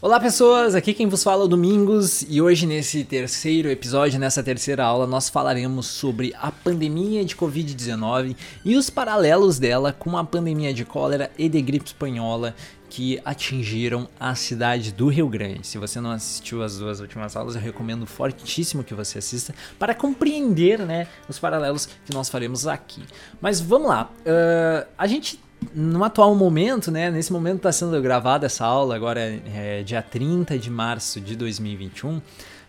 Olá pessoas, aqui quem vos fala é o Domingos e hoje nesse terceiro episódio, nessa terceira aula, nós falaremos sobre a pandemia de Covid-19 e os paralelos dela com a pandemia de cólera e de gripe espanhola que atingiram a cidade do Rio Grande. Se você não assistiu as duas últimas aulas, eu recomendo fortíssimo que você assista para compreender né, os paralelos que nós faremos aqui. Mas vamos lá, uh, a gente no atual momento, né, nesse momento está sendo gravada essa aula, agora é dia 30 de março de 2021,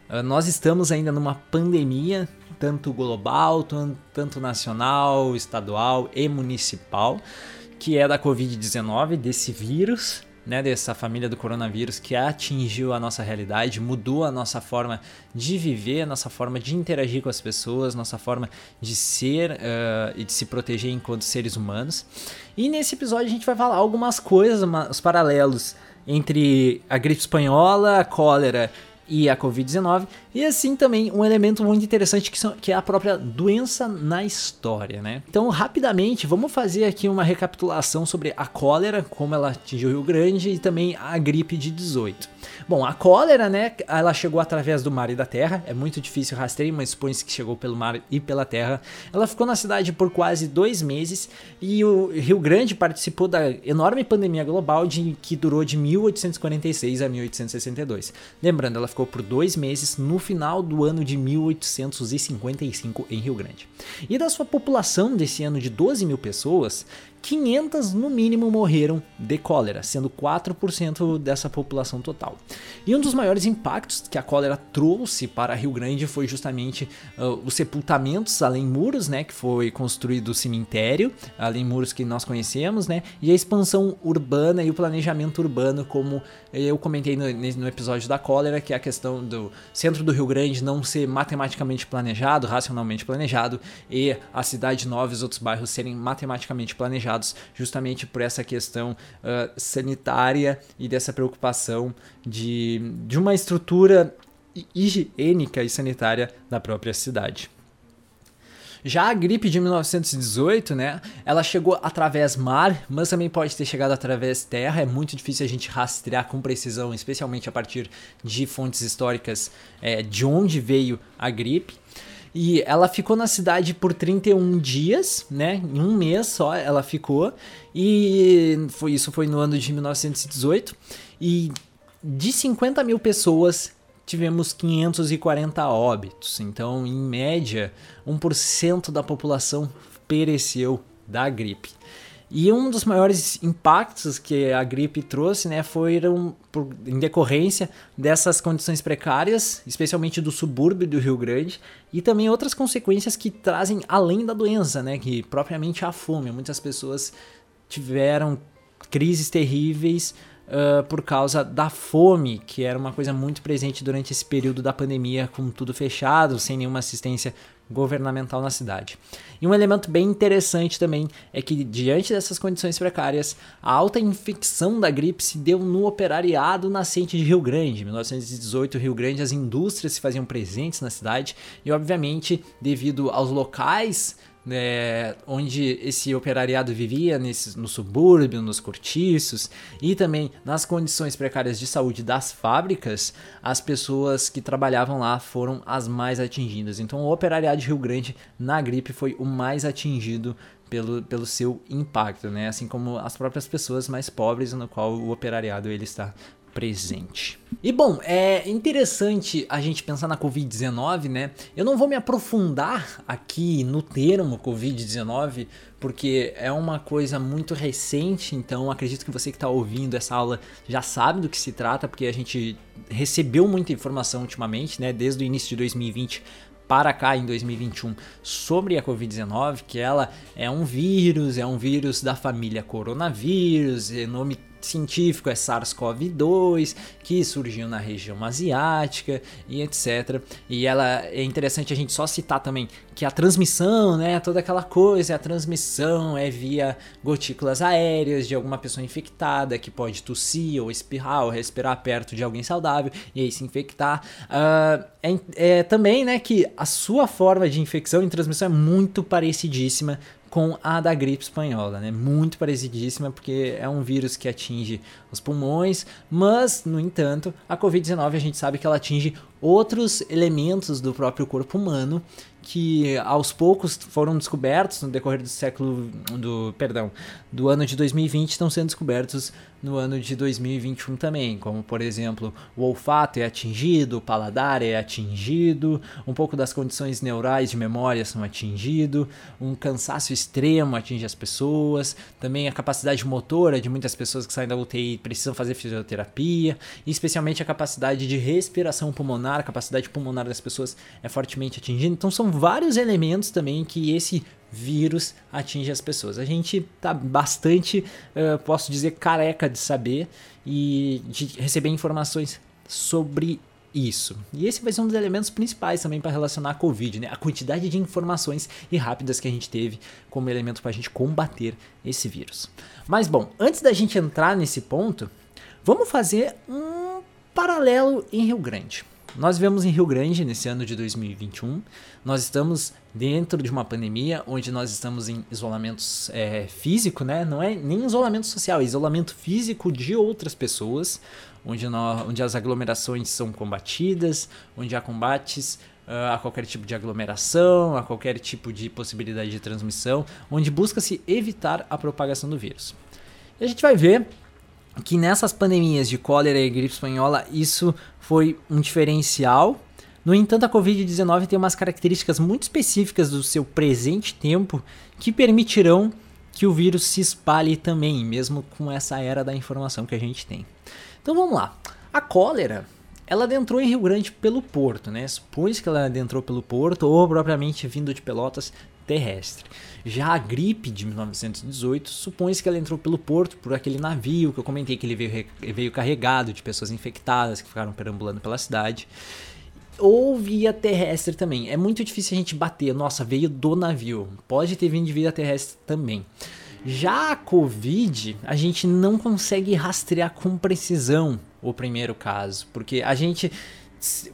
ah, nós estamos ainda numa pandemia, tanto global, tanto nacional, estadual e municipal, que é da Covid-19, desse vírus, né, dessa família do coronavírus que atingiu a nossa realidade, mudou a nossa forma de viver, a nossa forma de interagir com as pessoas, nossa forma de ser uh, e de se proteger enquanto seres humanos. E nesse episódio a gente vai falar algumas coisas, os paralelos entre a gripe espanhola, a cólera e a Covid-19, e assim também um elemento muito interessante que, são, que, é a própria doença na história, né? Então, rapidamente, vamos fazer aqui uma recapitulação sobre a cólera, como ela atingiu o Rio Grande, e também a gripe de 18. Bom, a cólera, né, ela chegou através do mar e da terra, é muito difícil rastrear, mas supõe-se que chegou pelo mar e pela terra. Ela ficou na cidade por quase dois meses, e o Rio Grande participou da enorme pandemia global de, que durou de 1846 a 1862. Lembrando, ela ficou por dois meses no final do ano de 1855 em Rio Grande. E da sua população desse ano de 12 mil pessoas, 500 no mínimo morreram de cólera, sendo 4% dessa população total. E um dos maiores impactos que a cólera trouxe para Rio Grande foi justamente uh, os sepultamentos além muros, né, que foi construído o cemitério, além muros que nós conhecemos, né, e a expansão urbana e o planejamento urbano, como eu comentei no, no episódio da cólera, que é a questão do centro do Rio Grande não ser matematicamente planejado, racionalmente planejado, e a cidade nova e os outros bairros serem matematicamente planejados justamente por essa questão uh, sanitária e dessa preocupação de, de uma estrutura higiênica e sanitária da própria cidade. Já a gripe de 1918, né, ela chegou através mar, mas também pode ter chegado através terra. É muito difícil a gente rastrear com precisão, especialmente a partir de fontes históricas, é, de onde veio a gripe. E ela ficou na cidade por 31 dias, né? Em um mês só ela ficou. E foi, isso foi no ano de 1918. E de 50 mil pessoas, tivemos 540 óbitos. Então, em média, 1% da população pereceu da gripe. E um dos maiores impactos que a gripe trouxe, né, foram por, em decorrência dessas condições precárias, especialmente do subúrbio do Rio Grande, e também outras consequências que trazem além da doença, né, que propriamente a fome. Muitas pessoas tiveram crises terríveis uh, por causa da fome, que era uma coisa muito presente durante esse período da pandemia, com tudo fechado, sem nenhuma assistência governamental na cidade. E um elemento bem interessante também é que, diante dessas condições precárias, a alta infecção da gripe se deu no operariado nascente de Rio Grande. Em 1918, Rio Grande, as indústrias se faziam presentes na cidade e, obviamente, devido aos locais é, onde esse operariado vivia nesse, no subúrbio, nos cortiços e também nas condições precárias de saúde das fábricas, as pessoas que trabalhavam lá foram as mais atingidas. Então, o operariado de Rio Grande na gripe foi o mais atingido pelo, pelo seu impacto, né? Assim como as próprias pessoas mais pobres, no qual o operariado ele está presente. E bom, é interessante a gente pensar na Covid-19, né? Eu não vou me aprofundar aqui no termo Covid-19, porque é uma coisa muito recente, então acredito que você que está ouvindo essa aula já sabe do que se trata, porque a gente recebeu muita informação ultimamente, né? Desde o início de 2020 para cá em 2021 sobre a Covid-19, que ela é um vírus, é um vírus da família coronavírus, é nome científico é SARS-CoV-2, que surgiu na região asiática e etc. E ela é interessante a gente só citar também que a transmissão, né, toda aquela coisa, a transmissão é via gotículas aéreas de alguma pessoa infectada que pode tossir ou espirrar ou respirar perto de alguém saudável e aí se infectar. Uh, é, é também, né, que a sua forma de infecção e transmissão é muito parecidíssima com a da gripe espanhola, né? Muito parecidíssima, porque é um vírus que atinge os pulmões, mas, no entanto, a Covid-19 a gente sabe que ela atinge outros elementos do próprio corpo humano que aos poucos foram descobertos no decorrer do século do, perdão, do ano de 2020 estão sendo descobertos no ano de 2021 também, como por exemplo, o olfato é atingido, o paladar é atingido, um pouco das condições neurais de memória são atingido, um cansaço extremo atinge as pessoas, também a capacidade motora de muitas pessoas que saem da UTI precisam fazer fisioterapia, e especialmente a capacidade de respiração pulmonar, a capacidade pulmonar das pessoas é fortemente atingida. Então são vários elementos também que esse vírus atinge as pessoas. A gente tá bastante, uh, posso dizer, careca de saber e de receber informações sobre isso. E esse vai ser um dos elementos principais também para relacionar a Covid, né? A quantidade de informações e rápidas que a gente teve como elemento para a gente combater esse vírus. Mas bom, antes da gente entrar nesse ponto, vamos fazer um paralelo em Rio Grande. Nós vivemos em Rio Grande nesse ano de 2021. Nós estamos dentro de uma pandemia onde nós estamos em isolamento é, físico, né? Não é nem isolamento social, é isolamento físico de outras pessoas, onde, nós, onde as aglomerações são combatidas, onde há combates uh, a qualquer tipo de aglomeração, a qualquer tipo de possibilidade de transmissão, onde busca-se evitar a propagação do vírus. E a gente vai ver que nessas pandemias de cólera e gripe espanhola isso foi um diferencial. No entanto, a Covid-19 tem umas características muito específicas do seu presente tempo que permitirão que o vírus se espalhe também, mesmo com essa era da informação que a gente tem. Então vamos lá. A cólera, ela adentrou em Rio Grande pelo porto, né? Supõe-se que ela adentrou pelo porto ou propriamente vindo de Pelotas terrestre. Já a gripe de 1918, supõe-se que ela entrou pelo porto por aquele navio que eu comentei que ele veio, veio carregado de pessoas infectadas que ficaram perambulando pela cidade. Ou via terrestre também. É muito difícil a gente bater. Nossa, veio do navio. Pode ter vindo de via terrestre também. Já a Covid, a gente não consegue rastrear com precisão o primeiro caso, porque a gente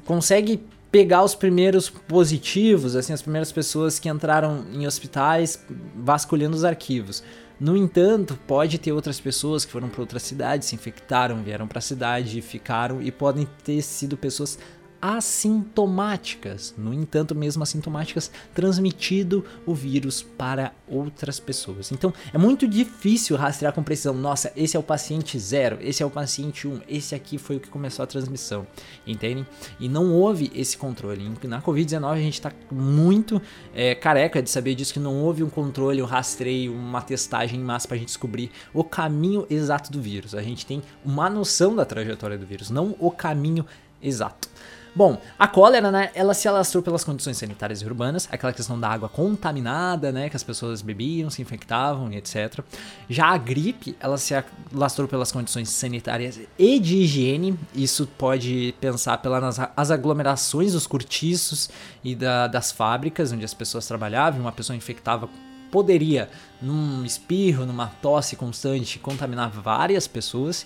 consegue pegar os primeiros positivos, assim, as primeiras pessoas que entraram em hospitais, vasculhando os arquivos. No entanto, pode ter outras pessoas que foram para outras cidades, se infectaram, vieram para a cidade, ficaram e podem ter sido pessoas assintomáticas. No entanto, mesmo assintomáticas, transmitido o vírus para outras pessoas. Então, é muito difícil rastrear com precisão. Nossa, esse é o paciente zero, esse é o paciente 1, um, esse aqui foi o que começou a transmissão, entendem? E não houve esse controle. Na Covid-19 a gente está muito é, careca de saber disso, que não houve um controle, um rastreio, uma testagem em massa para a gente descobrir o caminho exato do vírus. A gente tem uma noção da trajetória do vírus, não o caminho exato. Bom, a cólera, né, ela se alastrou pelas condições sanitárias e urbanas, aquela questão da água contaminada, né, que as pessoas bebiam, se infectavam e etc. Já a gripe, ela se alastrou pelas condições sanitárias e de higiene, isso pode pensar pelas as aglomerações dos cortiços e da, das fábricas onde as pessoas trabalhavam, uma pessoa infectava poderia, num espirro, numa tosse constante, contaminar várias pessoas.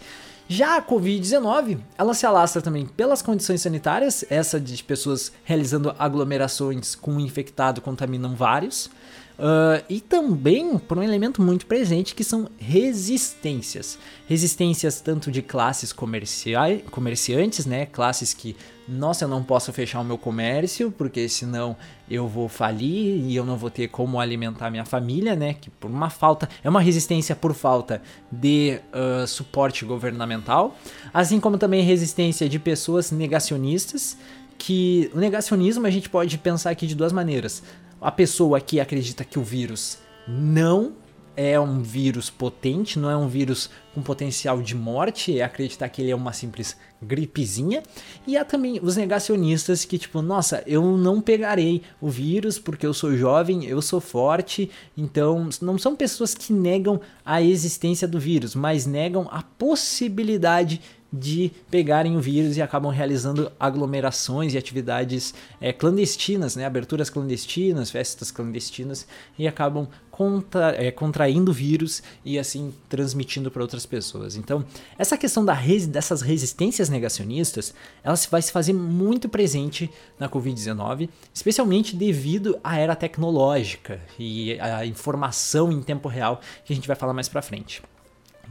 Já a Covid-19, ela se alastra também pelas condições sanitárias, essa de pessoas realizando aglomerações com um infectado contaminam vários, uh, e também por um elemento muito presente que são resistências. Resistências tanto de classes comerciantes, né, classes que nossa, eu não posso fechar o meu comércio, porque senão eu vou falir e eu não vou ter como alimentar minha família, né? Que por uma falta, é uma resistência por falta de uh, suporte governamental, assim como também resistência de pessoas negacionistas, que o negacionismo a gente pode pensar aqui de duas maneiras. A pessoa que acredita que o vírus não é um vírus potente, não é um vírus com potencial de morte, é acreditar que ele é uma simples gripezinha. E há também os negacionistas que, tipo, nossa, eu não pegarei o vírus porque eu sou jovem, eu sou forte. Então, não são pessoas que negam a existência do vírus, mas negam a possibilidade de pegarem o vírus e acabam realizando aglomerações e atividades é, clandestinas, né? aberturas clandestinas, festas clandestinas e acabam contra, é, contraindo o vírus e assim transmitindo para outras pessoas. Então, essa questão da res, dessas resistências negacionistas, ela vai se fazer muito presente na Covid-19, especialmente devido à era tecnológica e à informação em tempo real que a gente vai falar mais para frente.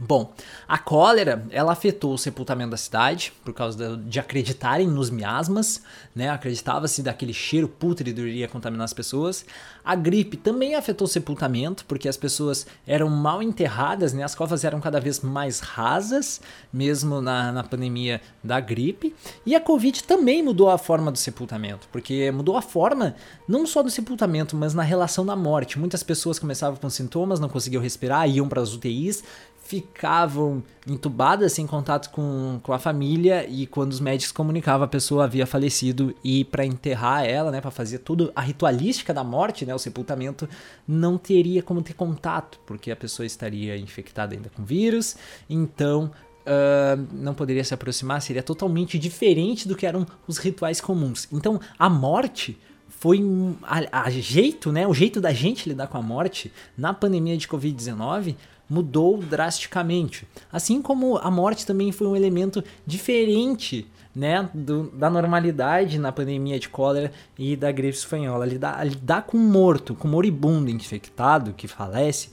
Bom, a cólera ela afetou o sepultamento da cidade por causa de, acreditarem nos miasmas, né? Acreditava-se daquele cheiro pútrido iria contaminar as pessoas. A gripe também afetou o sepultamento porque as pessoas eram mal enterradas, né? As covas eram cada vez mais rasas, mesmo na, na pandemia da gripe. E a Covid também mudou a forma do sepultamento, porque mudou a forma não só do sepultamento, mas na relação da morte. Muitas pessoas começavam com sintomas, não conseguiam respirar, iam para as UTIs, ficavam entubadas sem contato com, com a família e quando os médicos comunicavam a pessoa havia falecido e para enterrar ela, né, para fazer tudo a ritualística da morte, né, o sepultamento, não teria como ter contato, porque a pessoa estaria infectada ainda com vírus, então Uh, não poderia se aproximar, seria totalmente diferente do que eram os rituais comuns. Então, a morte foi a, a, jeito, né, o jeito da gente lidar com a morte na pandemia de Covid-19 mudou drasticamente. Assim como a morte também foi um elemento diferente né, do, da normalidade na pandemia de cólera e da gripe espanhola. Lidar, lidar com morto, com moribundo infectado que falece,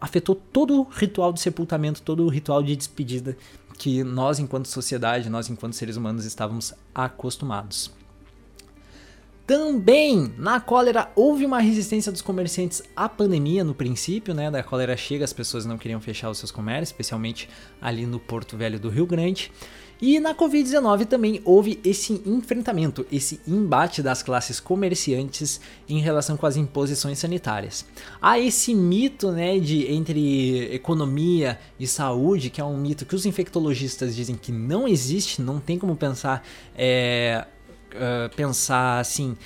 afetou todo o ritual de sepultamento, todo o ritual de despedida que nós, enquanto sociedade, nós, enquanto seres humanos, estávamos acostumados. Também na cólera houve uma resistência dos comerciantes à pandemia no princípio, né? Da cólera chega, as pessoas não queriam fechar os seus comércios, especialmente ali no Porto Velho do Rio Grande. E na Covid-19 também houve esse enfrentamento, esse embate das classes comerciantes em relação com as imposições sanitárias. Há esse mito né, de entre economia e saúde, que é um mito que os infectologistas dizem que não existe, não tem como pensar é, uh, pensar assim,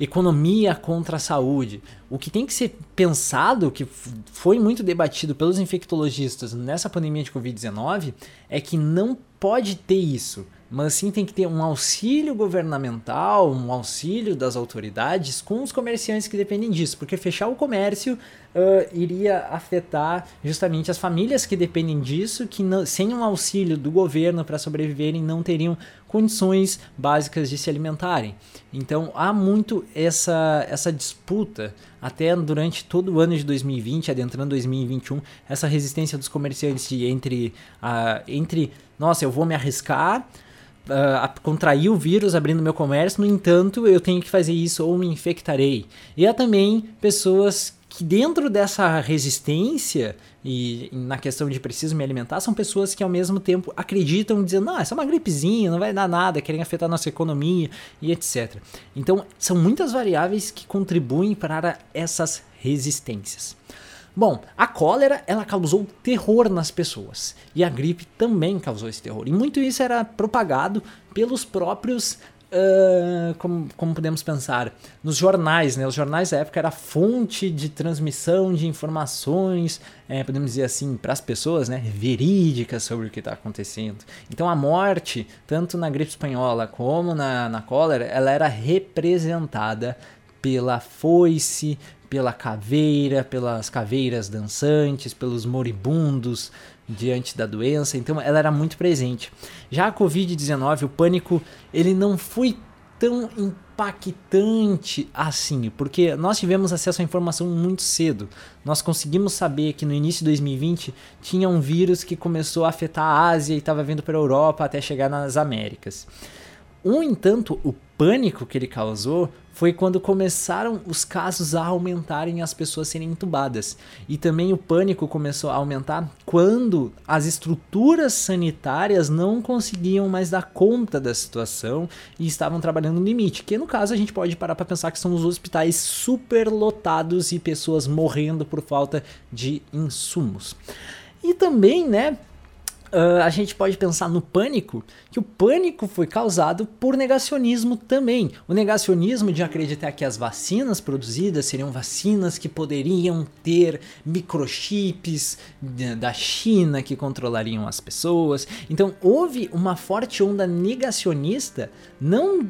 economia contra a saúde. O que tem que ser pensado, que foi muito debatido pelos infectologistas nessa pandemia de Covid-19, é que não pode ter isso mas sim tem que ter um auxílio governamental, um auxílio das autoridades com os comerciantes que dependem disso, porque fechar o comércio uh, iria afetar justamente as famílias que dependem disso, que não, sem um auxílio do governo para sobreviverem não teriam condições básicas de se alimentarem. Então há muito essa, essa disputa até durante todo o ano de 2020, adentrando 2021, essa resistência dos comerciantes entre, uh, entre nossa, eu vou me arriscar, uh, contrair o vírus abrindo meu comércio, no entanto, eu tenho que fazer isso ou me infectarei. E há também pessoas que dentro dessa resistência e na questão de preciso me alimentar, são pessoas que ao mesmo tempo acreditam dizendo, não, essa é uma gripezinha, não vai dar nada, querem afetar nossa economia e etc. Então, são muitas variáveis que contribuem para essas resistências. Bom, a cólera ela causou terror nas pessoas e a gripe também causou esse terror. E muito isso era propagado pelos próprios Uh, como, como, podemos pensar, nos jornais, né? Os jornais da época era fonte de transmissão de informações, é, podemos dizer assim, para as pessoas, né? Verídicas sobre o que está acontecendo. Então a morte, tanto na gripe espanhola como na, na cólera, ela era representada pela foice, pela caveira, pelas caveiras dançantes, pelos moribundos diante da doença. Então ela era muito presente. Já a COVID-19, o pânico, ele não foi tão impactante assim, porque nós tivemos acesso à informação muito cedo. Nós conseguimos saber que no início de 2020 tinha um vírus que começou a afetar a Ásia e estava vindo para a Europa até chegar nas Américas. No entanto, o pânico que ele causou foi quando começaram os casos a aumentarem e as pessoas serem entubadas. E também o pânico começou a aumentar quando as estruturas sanitárias não conseguiam mais dar conta da situação e estavam trabalhando no limite. Que no caso a gente pode parar para pensar que são os hospitais superlotados e pessoas morrendo por falta de insumos. E também, né, uh, a gente pode pensar no pânico, que o pânico foi causado por negacionismo também. O negacionismo de acreditar que as vacinas produzidas seriam vacinas que poderiam ter microchips da China que controlariam as pessoas. Então houve uma forte onda negacionista, não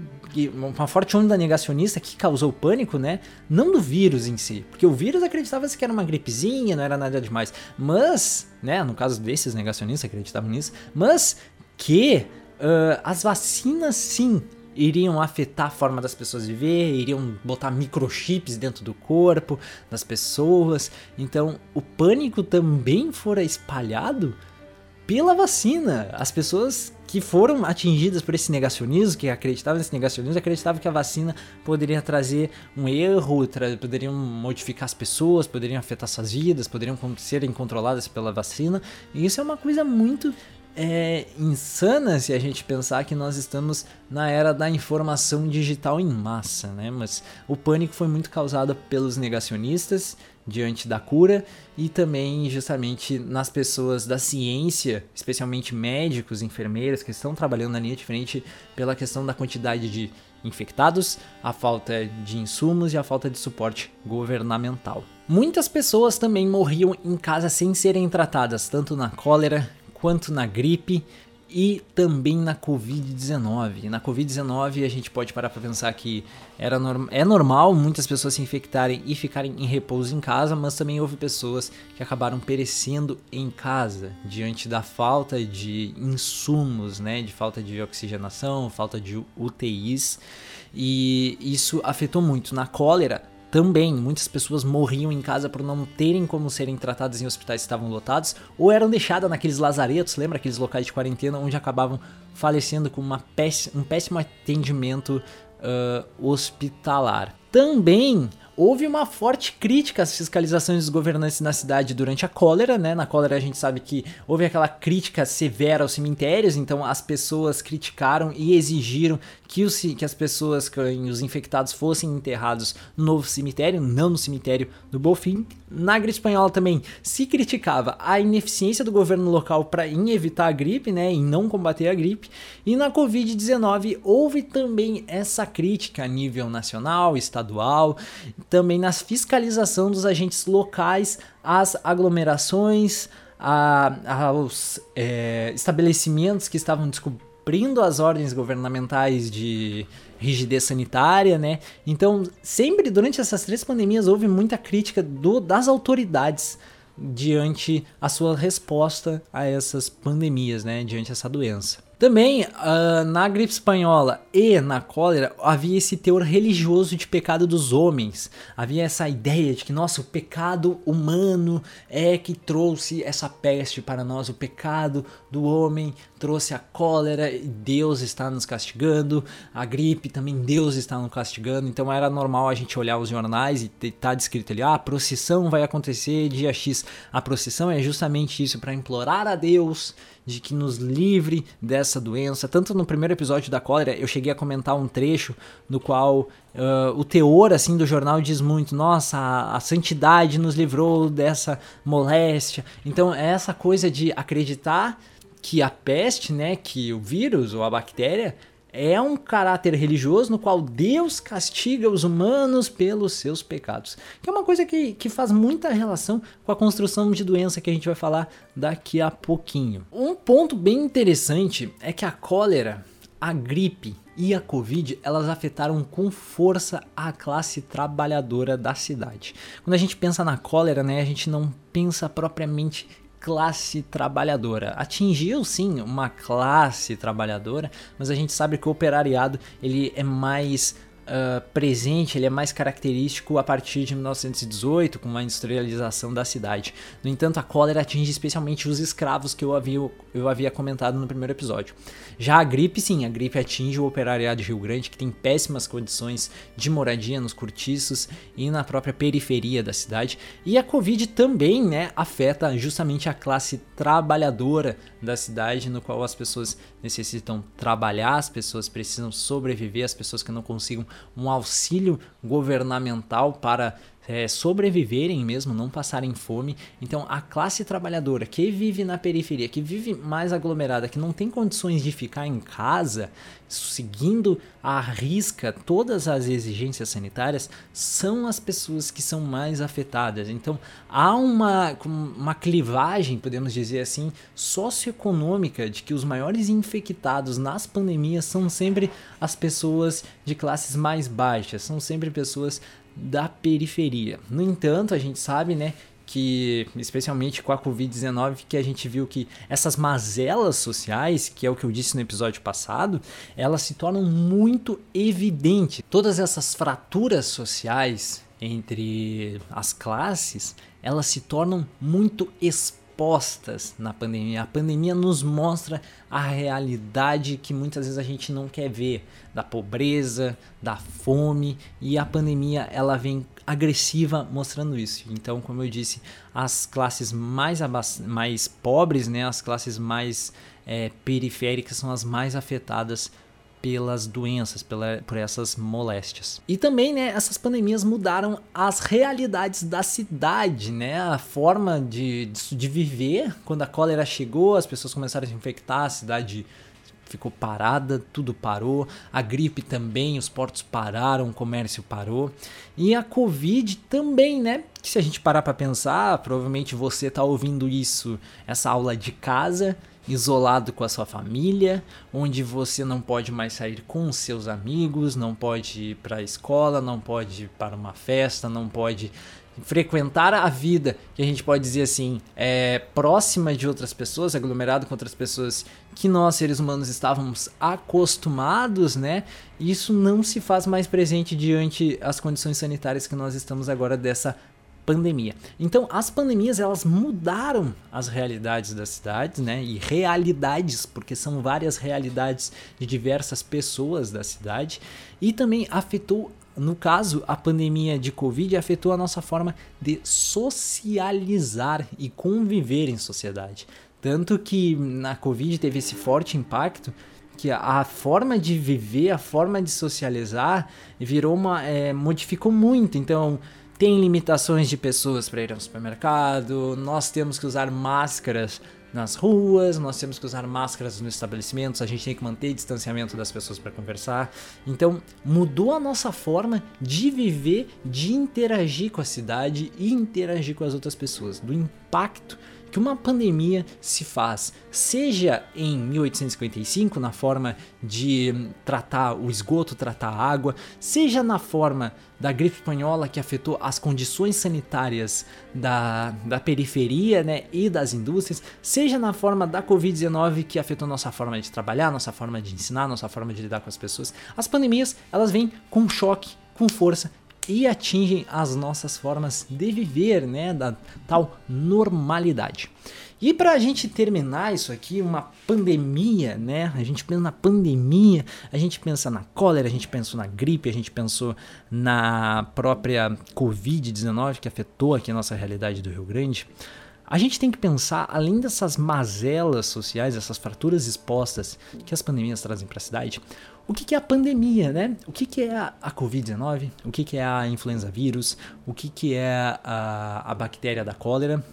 uma forte onda negacionista que causou pânico, né? Não do vírus em si, porque o vírus acreditava-se que era uma gripezinha, não era nada demais. Mas, né, no caso desses negacionistas acreditavam nisso, mas que uh, as vacinas sim iriam afetar a forma das pessoas viver, iriam botar microchips dentro do corpo das pessoas. Então, o pânico também fora espalhado pela vacina. As pessoas que foram atingidas por esse negacionismo, que acreditavam nesse negacionismo, acreditavam que a vacina poderia trazer um erro, tra poderiam modificar as pessoas, poderiam afetar suas vidas, poderiam serem controladas pela vacina. E isso é uma coisa muito é insana se a gente pensar que nós estamos na era da informação digital em massa, né? Mas o pânico foi muito causado pelos negacionistas diante da cura e também justamente nas pessoas da ciência, especialmente médicos, enfermeiras que estão trabalhando na linha de frente pela questão da quantidade de infectados, a falta de insumos e a falta de suporte governamental. Muitas pessoas também morriam em casa sem serem tratadas, tanto na cólera quanto na gripe e também na Covid-19. Na Covid-19 a gente pode parar para pensar que era norm é normal muitas pessoas se infectarem e ficarem em repouso em casa, mas também houve pessoas que acabaram perecendo em casa diante da falta de insumos, né, de falta de oxigenação, falta de UTIs e isso afetou muito. Na cólera também, muitas pessoas morriam em casa por não terem como serem tratadas em hospitais que estavam lotados ou eram deixadas naqueles lazaretos, lembra aqueles locais de quarentena onde acabavam falecendo com uma um péssimo atendimento uh, hospitalar. Também houve uma forte crítica às fiscalizações dos governantes na cidade durante a cólera, né? Na cólera a gente sabe que houve aquela crítica severa aos cemitérios, então as pessoas criticaram e exigiram que, os, que as pessoas, que os infectados fossem enterrados no novo cemitério, não no cemitério do Bofim. Na gripe espanhola também se criticava a ineficiência do governo local para em evitar a gripe, né, em não combater a gripe. E na Covid-19 houve também essa crítica a nível nacional, estadual, também na fiscalização dos agentes locais às aglomerações, a, aos é, estabelecimentos que estavam cumprindo as ordens governamentais de rigidez sanitária, né? Então, sempre durante essas três pandemias houve muita crítica do, das autoridades diante a sua resposta a essas pandemias, né? Diante essa doença. Também uh, na gripe espanhola e na cólera havia esse teor religioso de pecado dos homens. Havia essa ideia de que, nossa, o pecado humano é que trouxe essa peste para nós. O pecado do homem trouxe a cólera e Deus está nos castigando. A gripe também Deus está nos castigando. Então era normal a gente olhar os jornais e tá descrito ali: ah, a procissão vai acontecer dia X. A procissão é justamente isso para implorar a Deus de que nos livre dessa doença. Tanto no primeiro episódio da cólera, eu cheguei a comentar um trecho no qual uh, o teor assim do jornal diz muito: nossa, a, a santidade nos livrou dessa moléstia. Então, é essa coisa de acreditar que a peste, né, que o vírus ou a bactéria é um caráter religioso no qual Deus castiga os humanos pelos seus pecados. Que é uma coisa que, que faz muita relação com a construção de doença que a gente vai falar daqui a pouquinho. Um ponto bem interessante é que a cólera, a gripe e a Covid, elas afetaram com força a classe trabalhadora da cidade. Quando a gente pensa na cólera, né, a gente não pensa propriamente classe trabalhadora. Atingiu sim uma classe trabalhadora, mas a gente sabe que o operariado ele é mais uh, presente, ele é mais característico a partir de 1918, com a industrialização da cidade. No entanto, a cólera atinge especialmente os escravos que eu havia, eu havia comentado no primeiro episódio. Já a gripe, sim, a gripe atinge o operariado de Rio Grande, que tem péssimas condições de moradia nos cortiços e na própria periferia da cidade. E a Covid também né, afeta justamente a classe trabalhadora da cidade, no qual as pessoas necessitam trabalhar, as pessoas precisam sobreviver, as pessoas que não consigam um auxílio governamental para é, sobreviverem mesmo, não passarem fome. Então, a classe trabalhadora que vive na periferia, que vive mais aglomerada, que não tem condições de ficar em casa, seguindo à risca todas as exigências sanitárias, são as pessoas que são mais afetadas. Então, há uma, uma clivagem, podemos dizer assim, socioeconômica de que os maiores infectados nas pandemias são sempre as pessoas de classes mais baixas, são sempre pessoas da periferia. No entanto, a gente sabe, né, que especialmente com a Covid-19 que a gente viu que essas mazelas sociais, que é o que eu disse no episódio passado, elas se tornam muito evidentes. Todas essas fraturas sociais entre as classes, elas se tornam muito expostas expostas na pandemia. A pandemia nos mostra a realidade que muitas vezes a gente não quer ver, da pobreza, da fome, e a pandemia ela vem agressiva mostrando isso. Então, como eu disse, as classes mais, mais pobres, né, as classes mais é, periféricas são as mais afetadas pelas doenças, pela, por essas moléstias. E também, né, essas pandemias mudaram as realidades da cidade, né, a forma de, de, de viver. Quando a cólera chegou, as pessoas começaram a se infectar, a cidade ficou parada, tudo parou. A gripe também, os portos pararam, o comércio parou. E a Covid também, né? Que se a gente parar para pensar, provavelmente você está ouvindo isso, essa aula de casa isolado com a sua família, onde você não pode mais sair com seus amigos, não pode ir para a escola, não pode ir para uma festa, não pode frequentar a vida, que a gente pode dizer assim, é próxima de outras pessoas, aglomerado com outras pessoas que nós seres humanos estávamos acostumados, né? Isso não se faz mais presente diante as condições sanitárias que nós estamos agora dessa pandemia. Então, as pandemias elas mudaram as realidades das cidades, né? E realidades, porque são várias realidades de diversas pessoas da cidade, e também afetou no caso, a pandemia de Covid afetou a nossa forma de socializar e conviver em sociedade. Tanto que na Covid teve esse forte impacto que a forma de viver, a forma de socializar virou uma. É, modificou muito. Então, tem limitações de pessoas para ir ao supermercado, nós temos que usar máscaras nas ruas, nós temos que usar máscaras nos estabelecimentos, a gente tem que manter distanciamento das pessoas para conversar. Então, mudou a nossa forma de viver, de interagir com a cidade e interagir com as outras pessoas, do impacto que uma pandemia se faz, seja em 1855, na forma de tratar o esgoto, tratar a água, seja na forma da gripe espanhola que afetou as condições sanitárias da, da periferia né, e das indústrias, seja na forma da Covid-19 que afetou nossa forma de trabalhar, nossa forma de ensinar, nossa forma de lidar com as pessoas. As pandemias, elas vêm com choque, com força e atingem as nossas formas de viver, né, da tal normalidade. E para a gente terminar isso aqui, uma pandemia, né? A gente pensa na pandemia, a gente pensa na cólera, a gente pensou na gripe, a gente pensou na própria Covid-19 que afetou aqui a nossa realidade do Rio Grande. A gente tem que pensar, além dessas mazelas sociais, essas fraturas expostas que as pandemias trazem para a cidade, o que, é a pandemia, né? O que, é a, a Covid-19? O que, que, é a influenza vírus? O que, é a, a bactéria da cólera?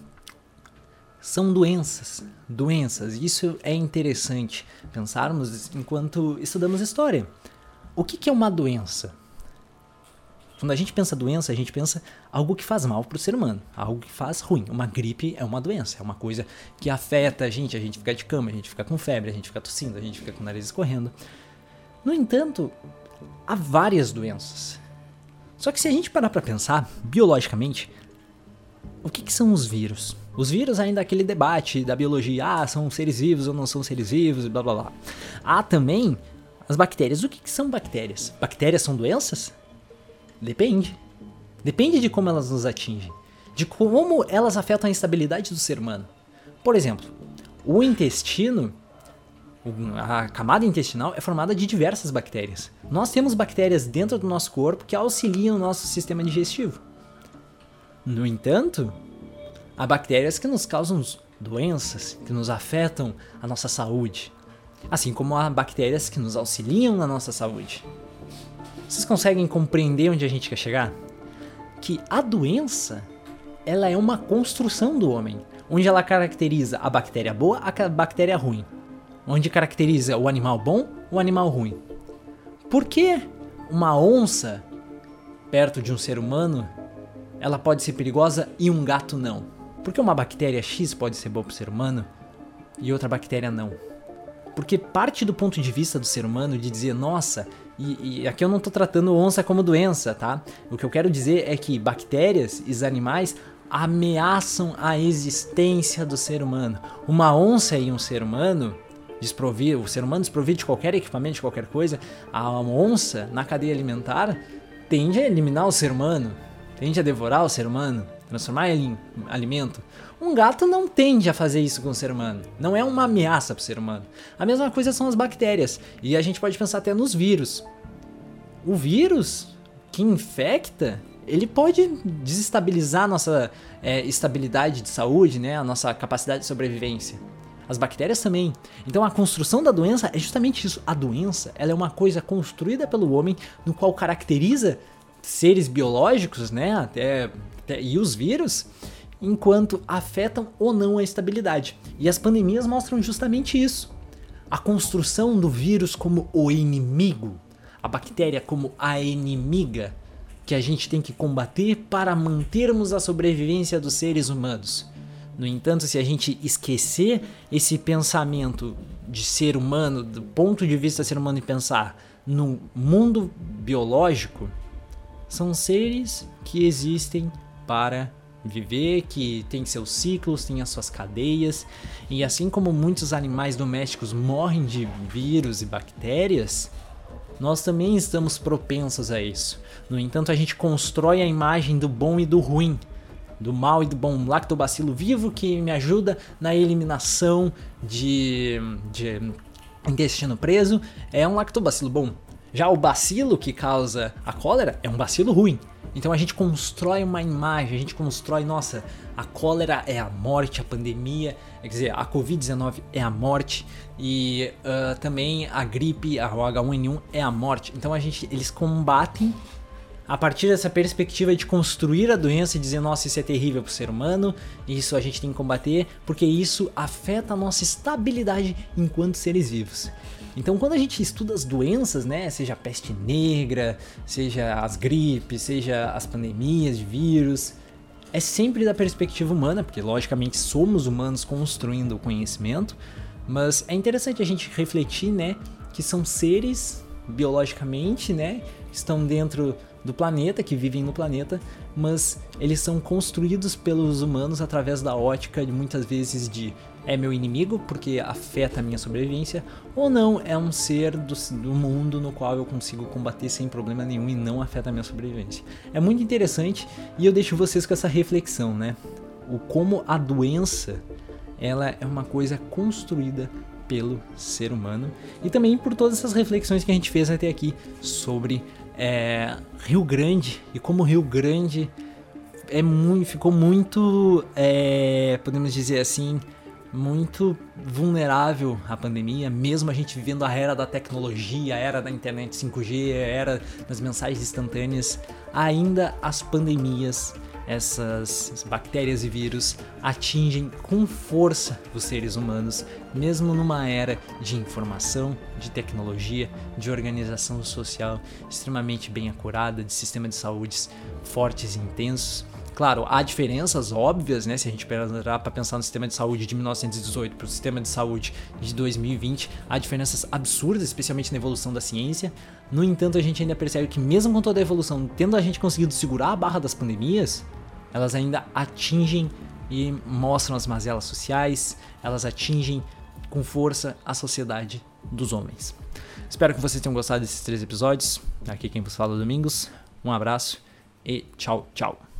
São doenças, doenças. Isso é interessante pensarmos enquanto estudamos história. O que é uma doença? Quando a gente pensa doença, a gente pensa algo que faz mal para o ser humano, algo que faz ruim. Uma gripe é uma doença, é uma coisa que afeta a gente, a gente fica de cama, a gente fica com febre, a gente fica tossindo, a gente fica com o nariz escorrendo. No entanto, há várias doenças. Só que se a gente parar para pensar, biologicamente, o que, que, são os vírus? Os vírus ainda é aquele debate da biologia, ah, são seres vivos ou não são seres vivos, blá blá blá. Há também as bactérias. O que, que são bactérias? Bactérias são doenças? Depende. Depende de como elas nos atingem, de como elas afetam a estabilidade do ser humano. Por exemplo, o intestino a camada intestinal é formada de diversas bactérias. Nós temos bactérias dentro do nosso corpo que auxiliam o nosso sistema digestivo. No entanto, há bactérias que nos causam doenças, que nos afetam a nossa saúde, assim como há bactérias que nos auxiliam na nossa saúde. Vocês conseguem compreender onde a gente quer chegar? que a doença ela é uma construção do homem, onde ela caracteriza a bactéria boa, a bactéria ruim, onde caracteriza o animal bom, o animal ruim. Por que uma onça perto de um ser humano ela pode ser perigosa e um gato não? Por que uma bactéria X pode ser boa para o ser humano e outra bactéria não? Porque parte do ponto de vista do ser humano de dizer, nossa, e, e, aqui eu não estou tratando onça como doença, tá? O que eu quero dizer é que bactérias e animais ameaçam a existência do ser humano. Uma onça e um ser humano desprovido, o ser humano desprovido de qualquer equipamento, de qualquer coisa, a onça na cadeia alimentar tende a eliminar o ser humano, tende a devorar o ser humano, transformar ele em alimento. Um gato não tende a fazer isso com o ser humano. Não é uma ameaça para o ser humano. A mesma coisa são as bactérias. E a gente pode pensar até nos vírus. O vírus que infecta, ele pode desestabilizar a nossa é, estabilidade de saúde, né? a nossa capacidade de sobrevivência. As bactérias também. Então a construção da doença é justamente isso. A doença ela é uma coisa construída pelo homem, no qual caracteriza seres biológicos, né? Até, até e os vírus enquanto afetam ou não a estabilidade. E as pandemias mostram justamente isso. A construção do vírus como o inimigo, a bactéria como a inimiga que a gente tem que combater para mantermos a sobrevivência dos seres humanos. No entanto, se a gente esquecer esse pensamento de ser humano, do ponto de vista ser humano e pensar no mundo biológico, são seres que existem para viver, que tem seus ciclos, tem as suas cadeias, e assim como muitos animais domésticos morrem de vírus e bactérias, nós também estamos propensos a isso. No entanto, a gente constrói a imagem do bom e do ruim, do mal e do bom lactobacilo vivo que me ajuda na eliminação de, de intestino preso, é um lactobacilo bom. Já o bacilo que causa a cólera é um bacilo ruim. Então a gente constrói uma imagem, a gente constrói, nossa, a cólera é a morte, a pandemia, quer dizer, a Covid-19 é a morte e uh, também a gripe, a H1N1 é a morte. Então a gente, eles combatem a partir dessa perspectiva de construir a doença e dizer, nossa, isso é terrível para o ser humano, isso a gente tem que combater, porque isso afeta a nossa estabilidade enquanto seres vivos. Então, quando a gente estuda as doenças, né, seja a peste negra, seja as gripes, seja as pandemias de vírus, é sempre da perspectiva humana, porque logicamente somos humanos construindo o conhecimento, mas é interessante a gente refletir, né, que são seres biologicamente, né, estão dentro do planeta, que vivem no planeta, mas eles são construídos pelos humanos através da ótica de muitas vezes de é meu inimigo porque afeta a minha sobrevivência, ou não, é um ser do, do, mundo no qual eu consigo combater sem problema nenhum e não afeta a minha sobrevivência. É muito interessante e eu deixo vocês com essa reflexão, né? O como a doença ela é uma coisa construída pelo ser humano e também por todas essas reflexões que a gente fez até aqui sobre é, Rio Grande e como Rio Grande é muito, ficou muito, é, podemos dizer assim, muito vulnerável à pandemia, mesmo a gente vivendo a era da tecnologia, a era da internet 5G, a era das mensagens instantâneas, ainda as pandemias, essas bactérias e vírus atingem com força os seres humanos, mesmo numa era de informação, de tecnologia, de organização social extremamente bem acurada, de sistema de saúde fortes e intensos Claro, há diferenças óbvias, né? Se a gente parar para pensar no sistema de saúde de 1918 para o sistema de saúde de 2020, há diferenças absurdas, especialmente na evolução da ciência. No entanto, a gente ainda percebe que, mesmo com toda a evolução, tendo a gente conseguido segurar a barra das pandemias, elas ainda atingem e mostram as mazelas sociais, elas atingem com força a sociedade dos homens. Espero que vocês tenham gostado desses três episódios. Aqui quem vos fala é Domingos. Um abraço e tchau, tchau.